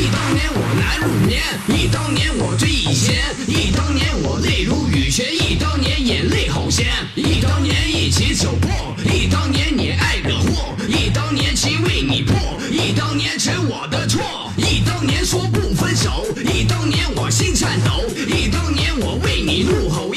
忆当年我难入眠，忆当年我醉意闲，忆当年我泪如雨泉，忆当年眼泪好咸，忆当年一起走过，忆当年你爱惹祸，忆当年情为你破，忆当年全我的错，忆当年说不分手，忆当年我心颤抖，忆当年我为你怒吼，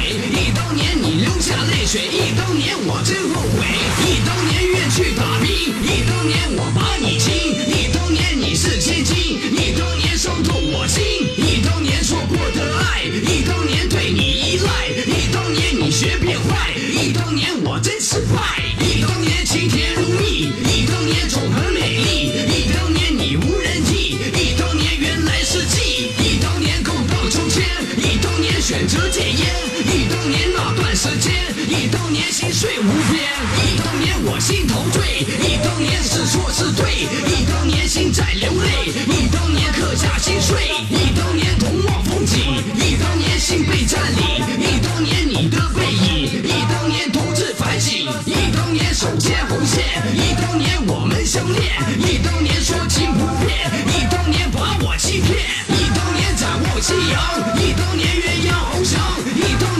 忆当年你流下泪水，忆当年我真后悔，忆当年愿去打拼，忆当年我把你亲，忆当年你是千金，忆当年伤透我心，忆当年说过的爱，忆当年对你依赖，忆当年你学变坏，忆当年我真失败，是错是对，忆当年心在流泪，忆当年刻下心碎，忆当年同望风景，忆当年心被占领，忆当年你的背影，忆当年独自反省，忆当年手牵红线，忆当年我们相恋，忆当年说情不变，忆当年把我欺骗，忆当年斩握夕阳，忆当年鸳鸯翱翔，忆。